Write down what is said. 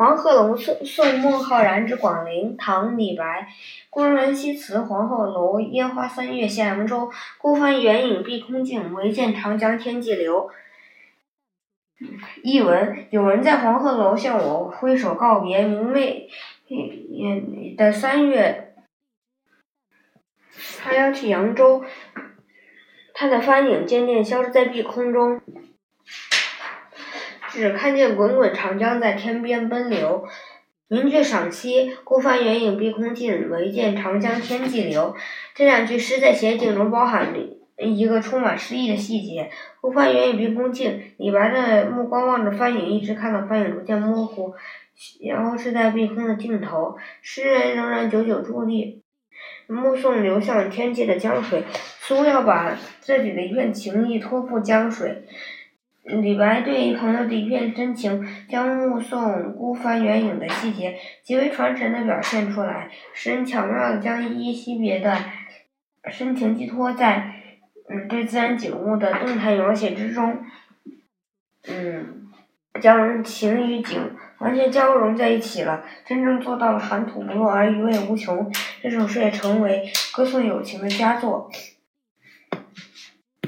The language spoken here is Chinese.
黄鹤楼送送孟浩然之广陵，唐·李白。故人西辞黄鹤楼，烟花三月下扬州。孤帆远影碧空尽，唯见长江天际流。译文：有人在黄鹤楼向我挥手告别。明媚的三月，他要去扬州。他的帆影渐渐消失在碧空中。只看见滚滚长江在天边奔流，明月赏析，孤帆远影碧空尽，唯见长江天际流。这两句诗在写景中包含了一个充满诗意的细节。孤帆远影碧空尽，李白的目光望着帆影，一直看到帆影逐渐模糊，然后是在碧空的尽头。诗人仍然久久伫立，目送流向天际的江水，似乎要把自己的一片情意托付江水。李白对朋友的一片真情，将目送孤帆远影的细节极为传神的表现出来。诗人巧妙地将依依惜别的深情寄托在嗯对自然景物的动态描写之中，嗯，将情与景完全交融在一起了，真正做到了含土不落而余味无穷。这首诗也成为歌颂友情的佳作。